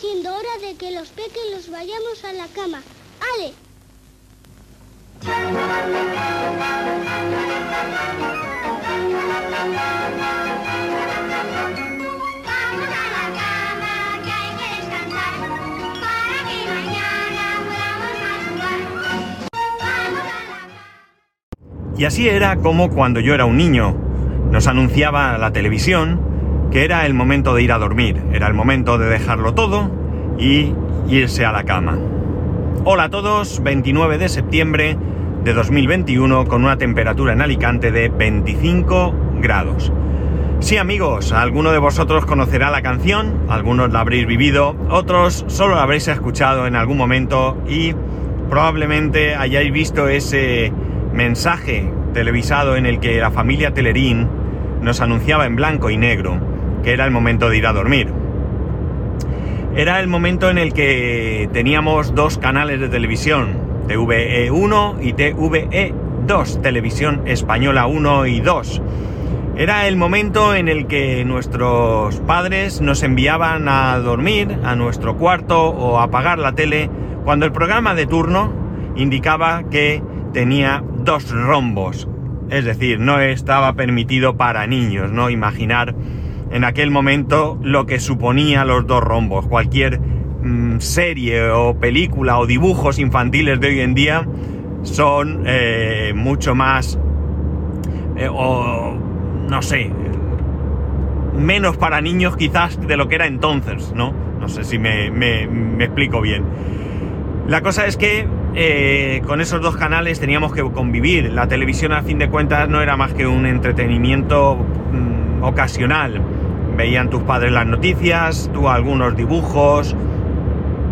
siendo hora de que los pequeños vayamos a la cama. ¡Ale! Vamos a la cama, que hay que descansar, para que mañana podamos jugar. Vamos a la cama. Y así era como cuando yo era un niño nos anunciaba la televisión que era el momento de ir a dormir, era el momento de dejarlo todo y irse a la cama. Hola a todos, 29 de septiembre de 2021 con una temperatura en Alicante de 25 grados. Sí amigos, alguno de vosotros conocerá la canción, algunos la habréis vivido, otros solo la habréis escuchado en algún momento y probablemente hayáis visto ese mensaje televisado en el que la familia Telerín nos anunciaba en blanco y negro que era el momento de ir a dormir. Era el momento en el que teníamos dos canales de televisión, TVE1 y TVE2, Televisión Española 1 y 2. Era el momento en el que nuestros padres nos enviaban a dormir a nuestro cuarto o a apagar la tele cuando el programa de turno indicaba que tenía dos rombos. Es decir, no estaba permitido para niños, ¿no? Imaginar en aquel momento lo que suponía los dos rombos. Cualquier mm, serie o película o dibujos infantiles de hoy en día son eh, mucho más... eh, o no sé, menos para niños quizás de lo que era entonces, ¿no? No sé si me, explico bien. La cosa es que eh, con esos dos canales teníamos que convivir. La televisión, a fin de cuentas, no era más que un entretenimiento mm, ocasional. Veían tus padres las noticias, tú algunos dibujos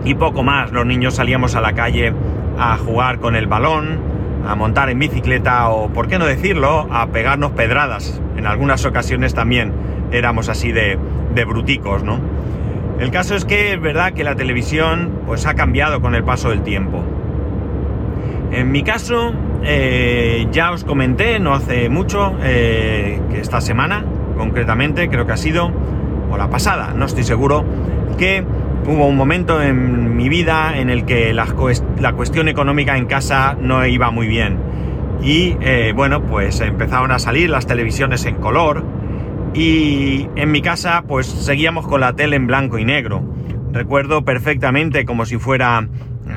y poco más. Los niños salíamos a la calle a jugar con el balón, a montar en bicicleta o, por qué no decirlo, a pegarnos pedradas. En algunas ocasiones también éramos así de, bruticos, ¿no? El caso es que es verdad que la televisión pues ha cambiado con el paso del tiempo. En mi caso, eh, ya os comenté no hace mucho, eh, que esta semana, concretamente, creo que ha sido, o la pasada, no estoy seguro, que hubo un momento en mi vida en el que la, cues- la cuestión económica en casa no iba muy bien. Y eh, bueno, pues empezaron a salir las televisiones en color, y en mi casa pues seguíamos con la tele en blanco y negro. Recuerdo perfectamente como si fuera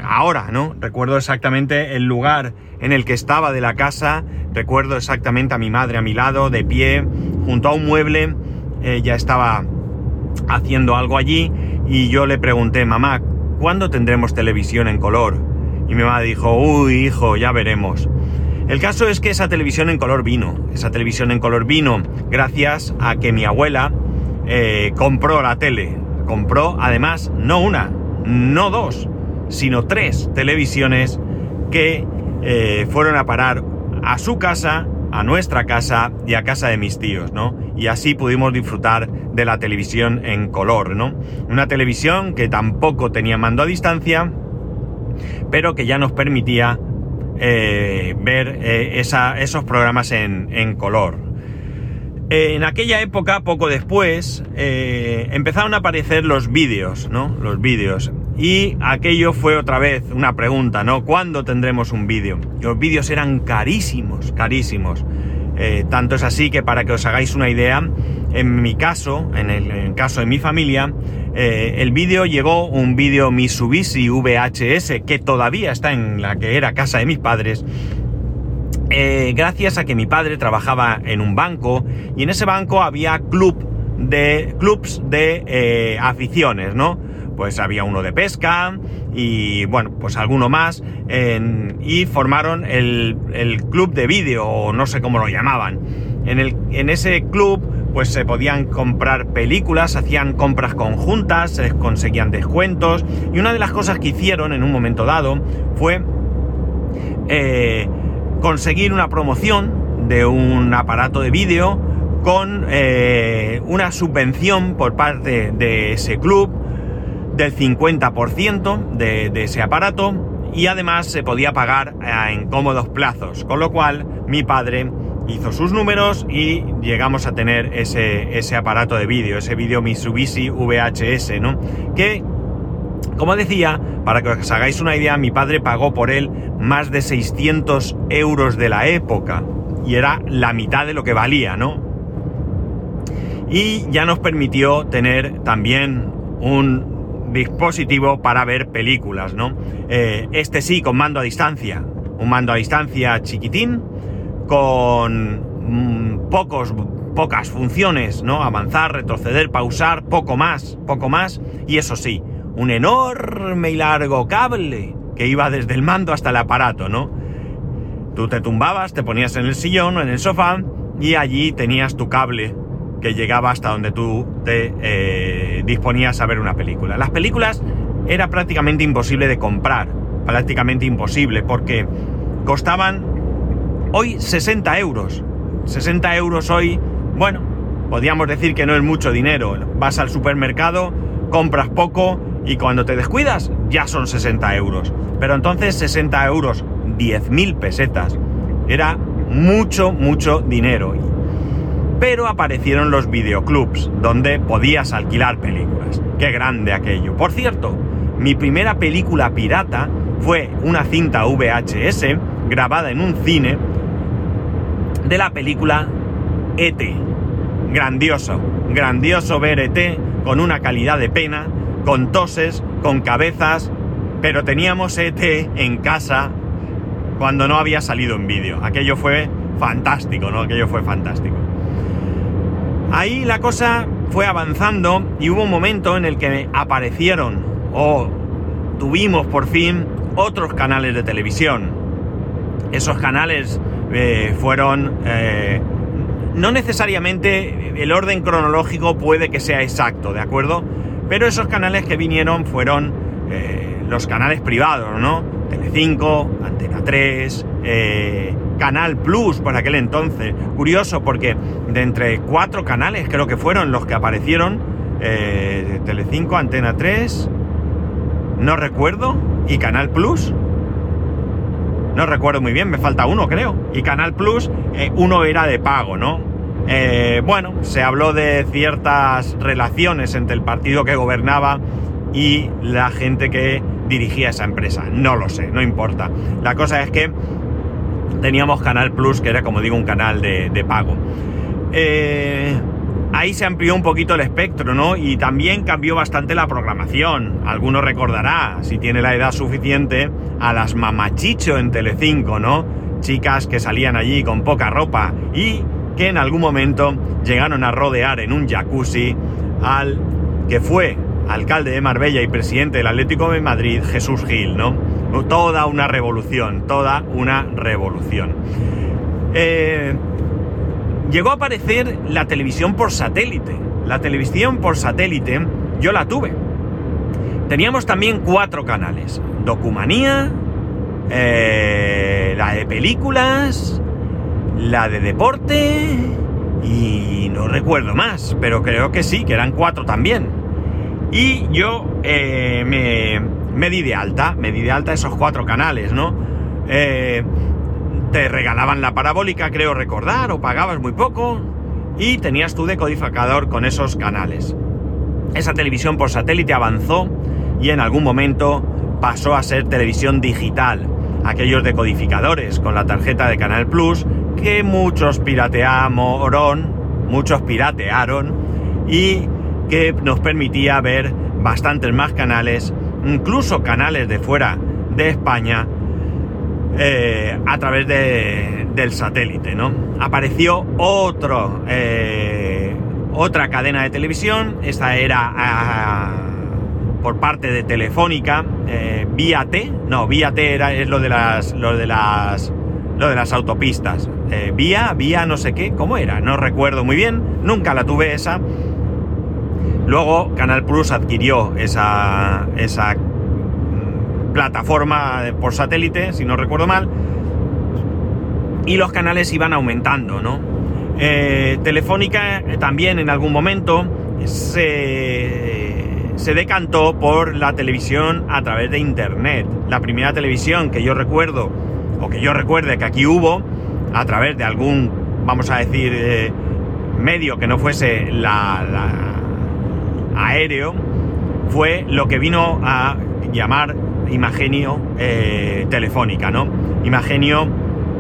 ahora, ¿no? Recuerdo exactamente el lugar en el que estaba de la casa, recuerdo exactamente a mi madre a mi lado, de pie, junto a un mueble, ella estaba haciendo algo allí y yo le pregunté, mamá, ¿cuándo tendremos televisión en color? Y mi mamá dijo, uy, hijo, ya veremos. El caso es que esa televisión en color vino. Esa televisión en color vino gracias a que mi abuela eh, compró la tele. Compró además no una, no dos, sino tres televisiones que eh, fueron a parar a su casa, a nuestra casa y a casa de mis tíos, ¿no? Y así pudimos disfrutar de la televisión en color, ¿no? Una televisión que tampoco tenía mando a distancia, pero que ya nos permitía eh, ver eh, esos programas en, color. En aquella época, poco después, empezaron a aparecer los vídeos, ¿no? Los vídeos. Y aquello fue otra vez una pregunta, ¿no? ¿Cuándo tendremos un vídeo? Los vídeos eran carísimos, carísimos. Eh, tanto es así que para que os hagáis una idea, en mi caso, en el, caso de mi familia, eh, el vídeo llegó un vídeo Mitsubishi VHS que todavía está en la que era casa de mis padres. eh, gracias a que mi padre trabajaba en un banco y en ese banco había club de clubs de aficiones, ¿no? Pues había uno de pesca y bueno, pues alguno más y formaron el, el club de vídeo o no sé cómo lo llamaban. En, el, en ese club pues se podían comprar películas, hacían compras conjuntas, se conseguían descuentos y una de las cosas que hicieron en un momento dado fue eh, conseguir una promoción de un aparato de vídeo con eh, una subvención por parte de ese club del 50% de, de ese aparato y además se podía pagar eh, en cómodos plazos, con lo cual mi padre hizo sus números y llegamos a tener ese, ese aparato de vídeo, ese vídeo Mitsubishi VHS, ¿no? Que Como decía, para que os hagáis una idea, mi padre pagó por él más de 600 euros de la época. Y era la mitad de lo que valía, ¿no? Y ya nos permitió tener también un dispositivo para ver películas, ¿no? Eh, este sí, con mando a distancia. Un mando a distancia chiquitín, con mm, pocos, pocas funciones, ¿no? Avanzar, retroceder, pausar, poco más, poco más. Y eso sí, un enorme y largo cable que iba desde el mando hasta el aparato, ¿no? Tú te tumbabas, te ponías en el sillón o en el sofá y allí tenías tu cable que llegaba hasta donde tú te eh, disponías a ver una película. Las películas era prácticamente imposible de comprar, prácticamente imposible, porque costaban hoy 60 euros. 60 euros hoy, bueno, podríamos decir que no es mucho dinero. Vas al supermercado, compras poco y cuando te descuidas ya son 60 euros. Pero entonces 60 euros, 10.000 pesetas, era mucho, mucho dinero. Pero aparecieron los videoclubs, donde podías alquilar películas. Qué grande aquello. Por cierto, mi primera película pirata fue una cinta VHS grabada en un cine de la película ET. Grandioso, grandioso ver ET con una calidad de pena, con toses, con cabezas, pero teníamos ET en casa cuando no había salido en vídeo. Aquello fue fantástico, ¿no? Aquello fue fantástico. Ahí la cosa fue avanzando y hubo un momento en el que aparecieron o tuvimos por fin otros canales de televisión. Esos canales eh, fueron... eh, no necesariamente el orden cronológico puede que sea exacto, ¿de acuerdo? Pero esos canales que vinieron fueron eh, los canales privados, ¿no? Telecinco, Antena 3, eh, Canal Plus por aquel entonces. Curioso porque de entre cuatro canales creo que fueron los que aparecieron, eh, Telecinco, Antena 3, no recuerdo, y Canal Plus. No recuerdo muy bien, me falta uno creo. Y Canal Plus, eh, uno era de pago, ¿no? Eh, bueno, se habló de ciertas relaciones entre el partido que gobernaba y la gente que dirigía esa empresa. No lo sé, no importa. La cosa es que teníamos Canal Plus, que era como digo un canal de, de pago. Eh, ahí se amplió un poquito el espectro, ¿no? Y también cambió bastante la programación. Alguno recordará, si tiene la edad suficiente, a las mamachicho en Telecinco, ¿no? Chicas que salían allí con poca ropa y que en algún momento llegaron a rodear en un jacuzzi al que fue alcalde de Marbella y presidente del Atlético de Madrid, Jesús Gil, ¿no? Toda una revolución, toda una revolución. Eh, llegó a aparecer la televisión por satélite. La televisión por satélite yo la tuve. Teníamos también cuatro canales. Documanía, eh, la de películas, la de deporte y no recuerdo más, pero creo que sí, que eran cuatro también. Y yo eh, me, me de alta, me de alta esos cuatro canales, ¿no? Eh, te regalaban la parabólica, creo recordar, o pagabas muy poco, y tenías tu decodificador con esos canales. Esa televisión por satélite avanzó y en algún momento pasó a ser televisión digital. Aquellos decodificadores con la tarjeta de Canal Plus que muchos piratearon, muchos piratearon y que nos permitía ver bastantes más canales, incluso canales de fuera de España, eh, a través de- del satélite, ¿no? Apareció otro, eh, otra cadena de televisión, esta era ah, por parte de Telefónica, eh, Vía T, no, Vía T era, es lo de las, lo de las, lo de las autopistas, Vía, Vía no sé qué, ¿cómo era? No recuerdo muy bien, nunca la tuve esa. Luego Canal Plus adquirió esa, esa mm, plataforma por satélite, si no recuerdo mal, y los canales iban aumentando, ¿no? Eh, Telefónica eh, también en algún momento se, se decantó por la televisión a través de Internet. La primera televisión que yo recuerdo, o que yo recuerde que aquí hubo, a través de algún, vamos a decir, eh, medio que no fuese la- aéreo, fue lo que vino a llamar Imagenio eh, Telefónica, ¿no? Imagenio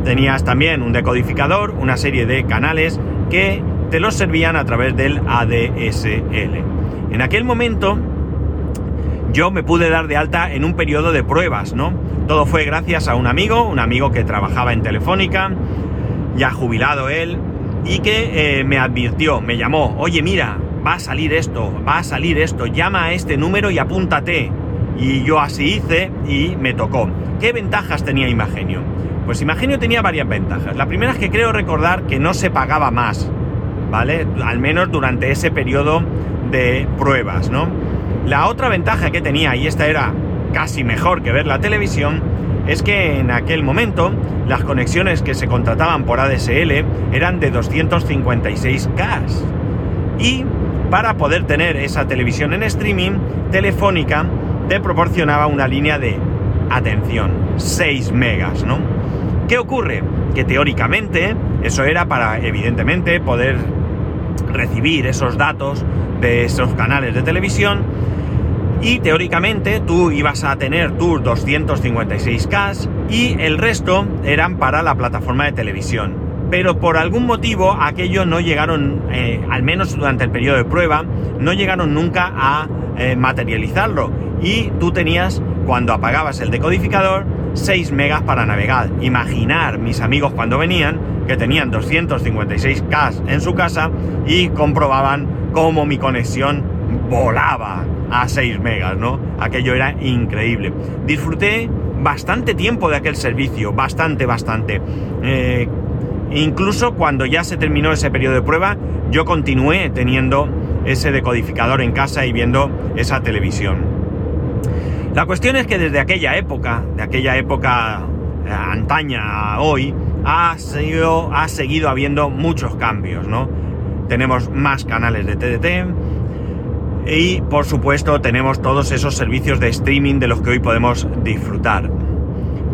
tenías también un decodificador, una serie de canales que te los servían a través del ADSL. En aquel momento yo me pude dar de alta en un periodo de pruebas, ¿no? Todo fue gracias a un amigo, un amigo que trabajaba en Telefónica, ya jubilado él, y que eh, me advirtió, me llamó, oye mira, va a salir esto, va a salir esto, llama a este número y apúntate. Y yo así hice y me tocó. ¿Qué ventajas tenía Imagenio? Pues Imagenio tenía varias ventajas. La primera es que creo recordar que no se pagaba más, ¿vale? Al menos durante ese periodo de pruebas, ¿no? La otra ventaja que tenía, y esta era casi mejor que ver la televisión, es que en aquel momento las conexiones que se contrataban por ADSL eran de 256K. Y para poder tener esa televisión en streaming, Telefónica te proporcionaba una línea de, atención, 6 megas, ¿no? ¿Qué ocurre? Que teóricamente eso era para, evidentemente, poder recibir esos datos de esos canales de televisión y teóricamente tú ibas a tener tus 256K y el resto eran para la plataforma de televisión. Pero por algún motivo aquello no llegaron, eh, al menos durante el periodo de prueba, no llegaron nunca a eh, materializarlo. Y tú tenías, cuando apagabas el decodificador, 6 megas para navegar. Imaginar mis amigos cuando venían que tenían 256K en su casa y comprobaban cómo mi conexión volaba a 6 megas, ¿no? Aquello era increíble. Disfruté bastante tiempo de aquel servicio, bastante, bastante. Eh, incluso cuando ya se terminó ese periodo de prueba, yo continué teniendo ese decodificador en casa y viendo esa televisión. La cuestión es que desde aquella época, de aquella época eh, antaña a hoy, ha seguido, ha seguido habiendo muchos cambios, ¿no? Tenemos más canales de TDT, y por supuesto tenemos todos esos servicios de streaming de los que hoy podemos disfrutar.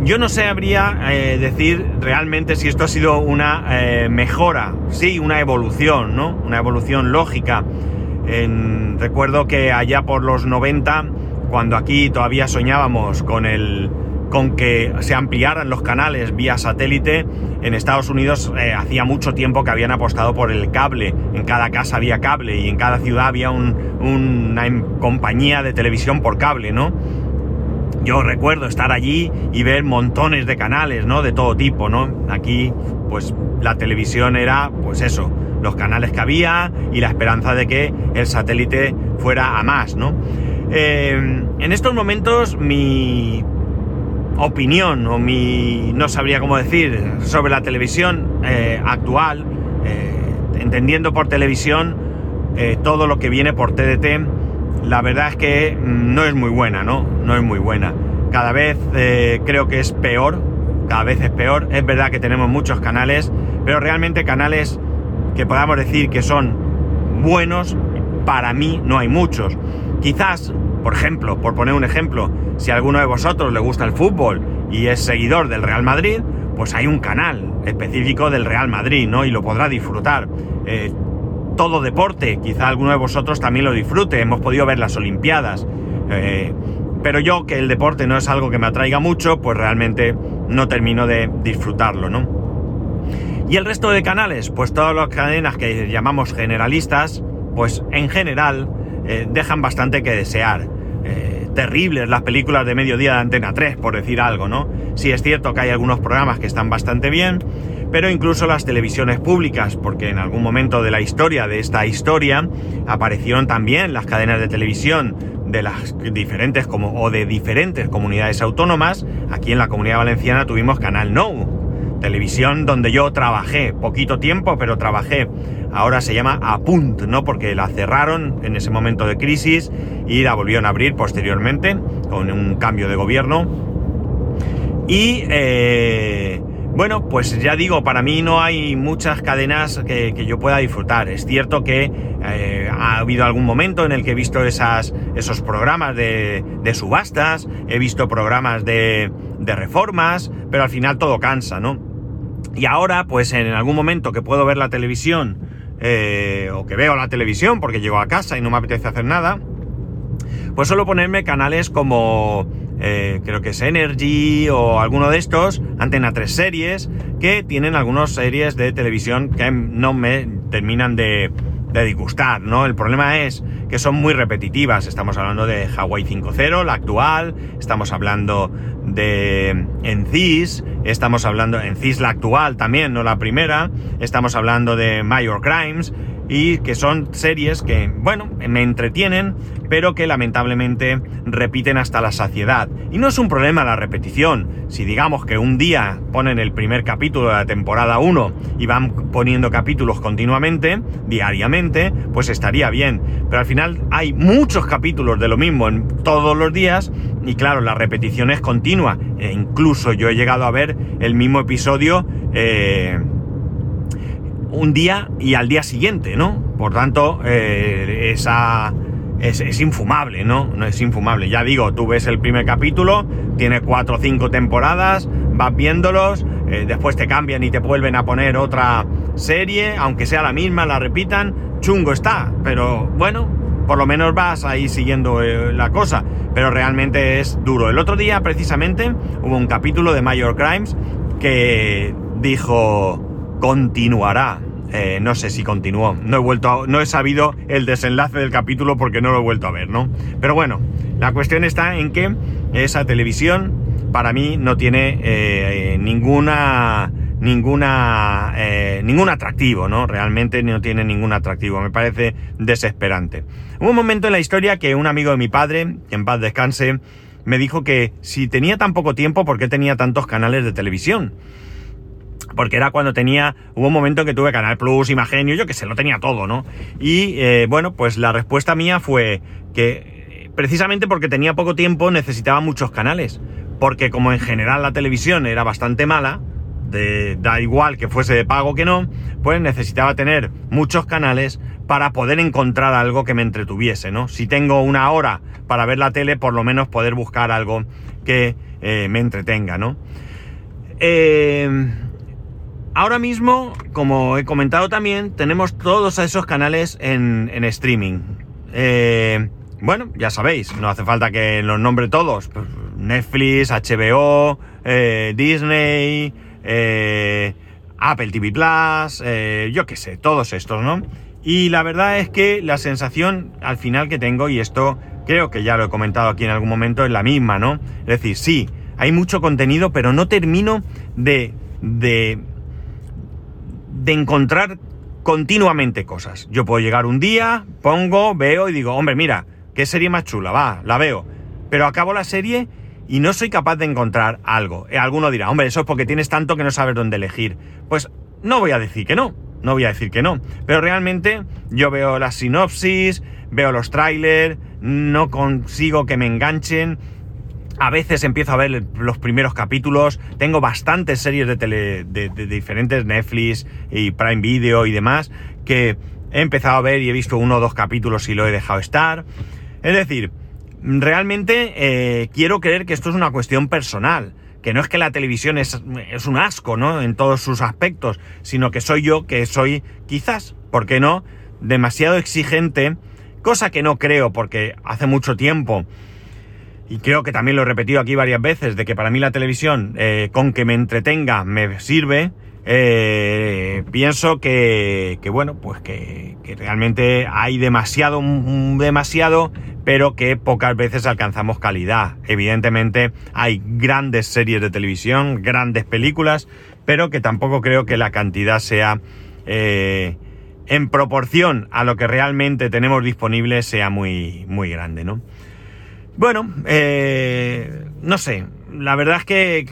Yo no sabría eh, decir realmente si esto ha sido una eh, mejora, sí, una evolución, ¿no? Una evolución lógica. recuerdo que allá por los 90, cuando aquí todavía soñábamos con el, con que se ampliaran los canales vía satélite. En Estados Unidos eh, hacía mucho tiempo que habían apostado por el cable. En cada casa había cable y en cada ciudad había una compañía de televisión por cable, ¿no? Yo recuerdo estar allí y ver montones de canales, ¿no? De todo tipo, ¿no? Aquí, pues la televisión era, pues eso, los canales que había y la esperanza de que el satélite fuera a más, ¿no? Eh, en estos momentos mi opinión o mi no sabría cómo decir sobre la televisión eh, actual, eh, entendiendo por televisión todo lo que viene por TDT, la verdad es que no es muy buena, ¿no? No es muy buena. Cada vez creo que es peor, cada vez es peor. Es verdad que tenemos muchos canales, pero realmente canales que podamos decir que son buenos, para mí no hay muchos. Quizás por ejemplo, por poner un ejemplo, si a alguno de vosotros le gusta el fútbol y es seguidor del Real Madrid, pues hay un canal específico del Real Madrid, ¿no? Y lo podrá disfrutar. Eh, todo deporte, quizá alguno de vosotros también lo disfrute, hemos podido ver las Olimpiadas. Eh, pero yo, que el deporte no es algo que me atraiga mucho, pues realmente no termino de disfrutarlo, ¿no? Y el resto de canales, pues todas las cadenas que llamamos generalistas, pues en general eh, dejan bastante que desear. Eh, terribles las películas de mediodía de Antena 3, por decir algo, ¿no? Sí es cierto que hay algunos programas que están bastante bien, pero incluso las televisiones públicas, porque en algún momento de la historia de esta historia aparecieron también las cadenas de televisión de las diferentes como o de diferentes comunidades autónomas. Aquí en la Comunidad Valenciana tuvimos Canal No, televisión donde yo trabajé, poquito tiempo, pero trabajé. Ahora se llama Apunt, ¿no? Porque la cerraron en ese momento de crisis y la volvieron a abrir posteriormente con un cambio de gobierno. Y eh, bueno, pues ya digo, para mí no hay muchas cadenas que, yo pueda disfrutar. Es cierto que eh, ha habido algún momento en el que he visto esos programas de, subastas, he visto programas de, de reformas, pero al final todo cansa, ¿no? Y ahora, pues en algún momento que puedo ver la televisión, eh, o que veo la televisión porque llego a casa y no me apetece hacer nada, pues suelo ponerme canales como eh, creo que es Energy o alguno de estos, Antena 3 series, que tienen algunas series de televisión que no me terminan de, de disgustar, ¿no? El problema es que son muy repetitivas. Estamos hablando de Hawaii 5.0, la actual, estamos hablando de Encis, estamos hablando en Encis la actual también, no la primera, estamos hablando de Major Crimes, y que son series que, bueno, me entretienen, pero que lamentablemente repiten hasta la saciedad. Y no es un problema la repetición. Si digamos que un día ponen el primer capítulo de la temporada 1 y van poniendo capítulos continuamente, diariamente, pues estaría bien. Pero al final hay muchos capítulos de lo mismo en todos los días y claro, la repetición es continua. E incluso yo he llegado a ver el mismo episodio. Eh, un día y al día siguiente, ¿no? Por tanto, eh, esa es, infumable, ¿no? No es infumable. Ya digo, tú ves el primer capítulo, tiene cuatro o cinco temporadas, vas viéndolos, eh, después te cambian y te vuelven a poner otra serie, aunque sea la misma, la repitan, chungo está, pero bueno, por lo menos vas ahí siguiendo eh, la cosa, pero realmente es duro. El otro día, precisamente, hubo un capítulo de Major Crimes que dijo continuará. Eh, no sé si continuó. No he vuelto no he sabido el desenlace del capítulo porque no lo he vuelto a ver, ¿no? Pero bueno, la cuestión está en que esa televisión para mí no tiene eh, ninguna ninguna eh, ningún atractivo, ¿no? Realmente no tiene ningún atractivo. Me parece desesperante. Hubo un momento en la historia que un amigo de mi padre, en paz descanse, me dijo que si tenía tan poco tiempo, ¿por qué tenía tantos canales de televisión? Porque era cuando tenía, hubo un momento en que tuve Canal Plus, Imagenio, yo que sé, lo tenía todo, ¿no? Y eh, bueno, pues la respuesta mía fue que precisamente porque tenía poco tiempo necesitaba muchos canales, porque como en general la televisión era bastante mala, de, da igual que fuese de pago que no, pues necesitaba tener muchos canales para poder encontrar algo que me entretuviese, ¿no? Si tengo una hora para ver la tele, por lo menos poder buscar algo que eh, me entretenga, ¿no? Eh, Ahora mismo, como he comentado también, tenemos todos esos canales en, streaming. Eh, bueno, ya sabéis, no hace falta que los nombre todos. Pues, Netflix, HBO, eh, Disney, eh, Apple TV Plus, yo qué sé, todos estos, ¿no? Y la verdad es que la sensación al final que tengo, y esto creo que ya lo he comentado aquí en algún momento, es la misma, ¿no? Es decir, sí, hay mucho contenido, pero no termino de, de de encontrar continuamente cosas. Yo puedo llegar un día, pongo, veo y digo, hombre, mira, qué serie más chula, va, la veo. Pero acabo la serie y no soy capaz de encontrar algo. Eh, alguno dirá, hombre, eso es porque tienes tanto que no sabes dónde elegir. Pues no voy a decir que no, no voy a decir que no. Pero realmente yo veo las sinopsis, veo los trailers, no consigo que me enganchen a veces empiezo a ver los primeros capítulos. Tengo bastantes series de, tele, de, diferentes Netflix y Prime Video y demás que he empezado a ver y he visto uno o dos capítulos y lo he dejado estar. Es decir, realmente eh, quiero creer que esto es una cuestión personal. Que no es que la televisión es, es un asco, ¿no? En todos sus aspectos, sino que soy yo que soy, quizás, ¿por qué no? Demasiado exigente, cosa que no creo porque hace mucho tiempo y creo que también lo he repetido aquí varias veces, de que para mí la televisión, eh, con que me entretenga, me sirve, eh, pienso que, bueno, pues que, que, realmente hay demasiado, demasiado, pero que pocas veces alcanzamos calidad. Evidentemente hay grandes series de televisión, grandes películas, pero que tampoco creo que la cantidad sea eh, en proporción a lo que realmente tenemos disponible sea muy, muy grande, ¿no? Bueno, eh, no sé, la verdad es que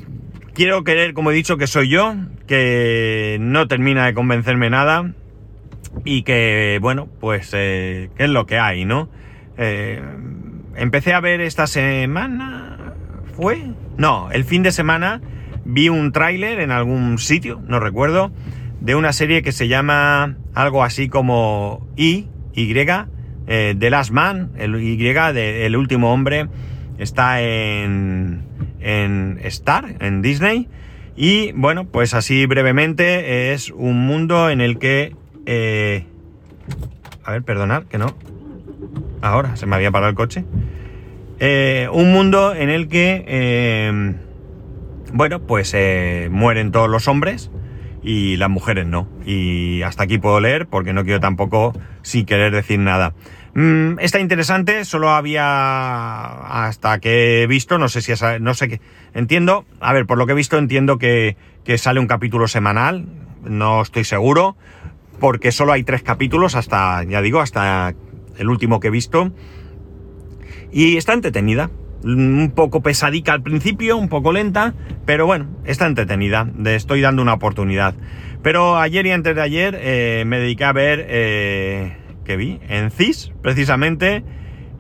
quiero querer, como he dicho, que soy yo, que no termina de convencerme nada y que, bueno, pues, eh, ¿qué es lo que hay, no? Eh, empecé a ver esta semana, ¿fue? No, el fin de semana vi un tráiler en algún sitio, no recuerdo, de una serie que se llama algo así como I, Y, eh, The Last Man, el Y, de, el último hombre, está en, en Star, en Disney. Y bueno, pues así brevemente es un mundo en el que... Eh, a ver, perdonad, que no. Ahora, se me había parado el coche. Eh, un mundo en el que, eh, bueno, pues eh, mueren todos los hombres y las mujeres no. Y hasta aquí puedo leer porque no quiero tampoco sin querer decir nada. Mm, está interesante, solo había hasta que he visto, no sé si no sé qué, entiendo, a ver, por lo que he visto entiendo que, que sale un capítulo semanal, no estoy seguro, porque solo hay tres capítulos hasta, ya digo, hasta el último que he visto. Y está entretenida. Un poco pesadica al principio, un poco lenta, pero bueno, está entretenida. Le estoy dando una oportunidad. Pero ayer y antes de ayer eh, me dediqué a ver, eh, ¿qué vi? En CIS, precisamente,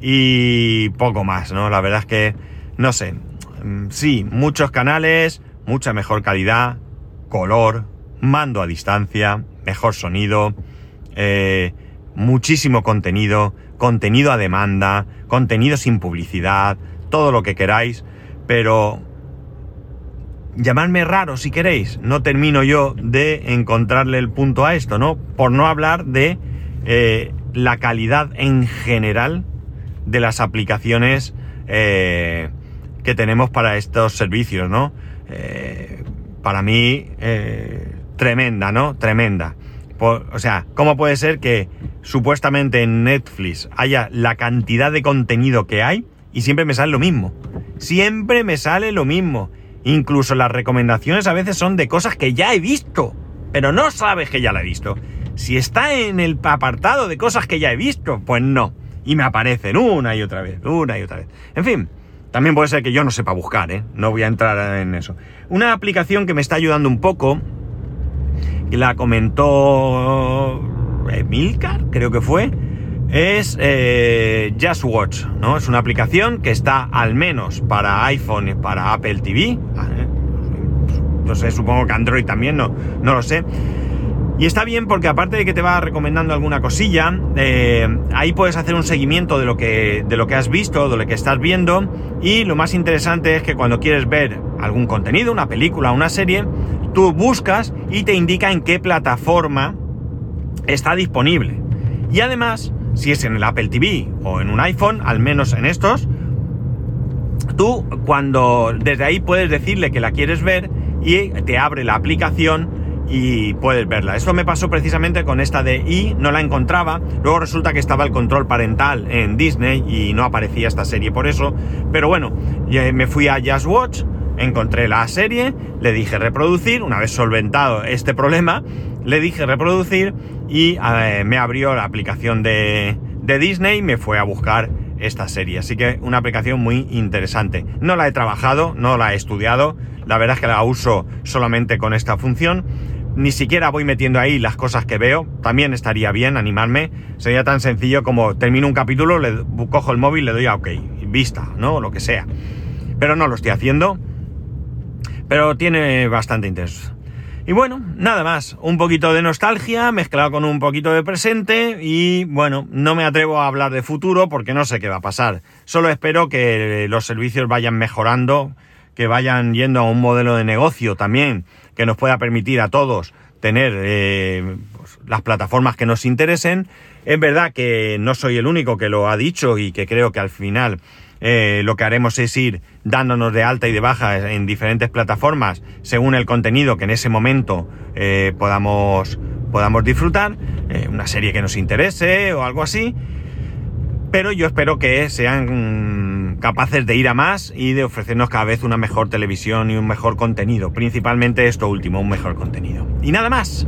y poco más, ¿no? La verdad es que, no sé, mm, sí, muchos canales, mucha mejor calidad, color, mando a distancia, mejor sonido, eh, muchísimo contenido, contenido a demanda, contenido sin publicidad, todo lo que queráis, pero llamadme raro si queréis, no termino yo de encontrarle el punto a esto, ¿no? Por no hablar de eh, la calidad en general de las aplicaciones eh, que tenemos para estos servicios, ¿no? Eh, para mí, tremenda, ¿no? Tremenda. o sea, ¿cómo puede ser que supuestamente en Netflix haya la cantidad de contenido que hay y siempre me sale lo mismo? Siempre me sale lo mismo. Incluso las recomendaciones a veces son de cosas que ya he visto, pero no sabes que ya la he visto. Si está en el apartado de cosas que ya he visto, pues no. Y me aparecen una y otra vez, una y otra vez. En fin, también puede ser que yo no sepa buscar, ¿eh? No voy a entrar en eso. Una aplicación que me está ayudando un poco, la comentó Emilcar, creo que fue, es eh, Just Watch, ¿no? Es una aplicación que está al menos para iPhone y para Apple TV. No sé, supongo que Android también, no, no lo sé. Y está bien porque aparte de que te va recomendando alguna cosilla, eh, ahí puedes hacer un seguimiento de lo, que, de lo que has visto, de lo que estás viendo. Y lo más interesante es que cuando quieres ver algún contenido, una película, una serie, tú buscas y te indica en qué plataforma está disponible. Y además, si es en el Apple TV o en un iPhone, al menos en estos, tú cuando desde ahí puedes decirle que la quieres ver y te abre la aplicación y puedes verla. Esto me pasó precisamente con esta de I, no la encontraba, luego resulta que estaba el control parental en Disney y no aparecía esta serie por eso, pero bueno, me fui a Just Watch, encontré la serie, le dije reproducir, una vez solventado este problema, le dije reproducir y eh, me abrió la aplicación de, de Disney y me fue a buscar esta serie. Así que una aplicación muy interesante. No la he trabajado, no la he estudiado, la verdad es que la uso solamente con esta función. Ni siquiera voy metiendo ahí las cosas que veo. También estaría bien animarme. Sería tan sencillo como termino un capítulo, le cojo el móvil, le doy a OK, vista, ¿no? Lo que sea. Pero no lo estoy haciendo. Pero tiene bastante interés. Y bueno, nada más, un poquito de nostalgia mezclado con un poquito de presente y bueno, no me atrevo a hablar de futuro porque no sé qué va a pasar. Solo espero que los servicios vayan mejorando, que vayan yendo a un modelo de negocio también que nos pueda permitir a todos tener eh, pues, las plataformas que nos interesen. Es verdad que no soy el único que lo ha dicho y que creo que al final eh, lo que haremos es ir dándonos de alta y de baja en diferentes plataformas según el contenido que en ese momento eh, podamos, podamos disfrutar, eh, una serie que nos interese o algo así. Pero yo espero que sean capaces de ir a más y de ofrecernos cada vez una mejor televisión y un mejor contenido. Principalmente esto último, un mejor contenido. Y nada más.